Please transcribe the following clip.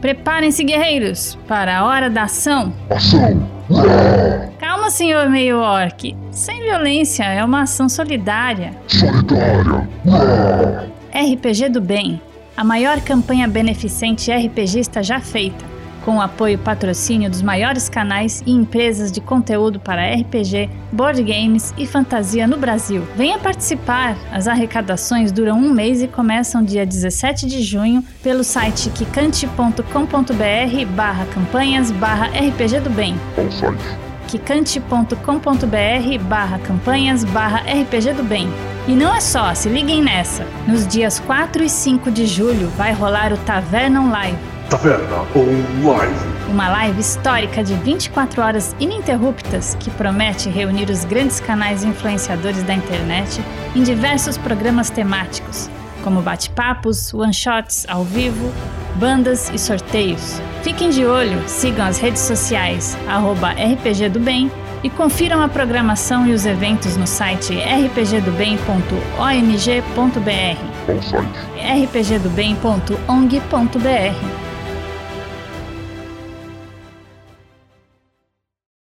Preparem-se, guerreiros, para a hora da ação. Ação! Calma, senhor meio orc. Sem violência, é uma ação solidária. Solidária! RPG do Bem. A maior campanha beneficente RPGista já feita com o apoio e patrocínio dos maiores canais e empresas de conteúdo para RPG, board games e fantasia no Brasil. Venha participar! As arrecadações duram um mês e começam dia 17 de junho pelo site kikante.com.br barra campanhas barra RPG do Bem. Kikante.com.br barra campanhas barra RPG do Bem. E não é só, se liguem nessa. Nos dias 4 e 5 de julho vai rolar o Taverna Live Taverna Online. Uma live histórica de 24 horas ininterruptas que promete reunir os grandes canais influenciadores da internet em diversos programas temáticos, como bate-papos, one-shots ao vivo, bandas e sorteios. Fiquem de olho, sigam as redes sociais RPG do Bem e confiram a programação e os eventos no site rpgdobem.ong.br site? rpgdobem.ong.br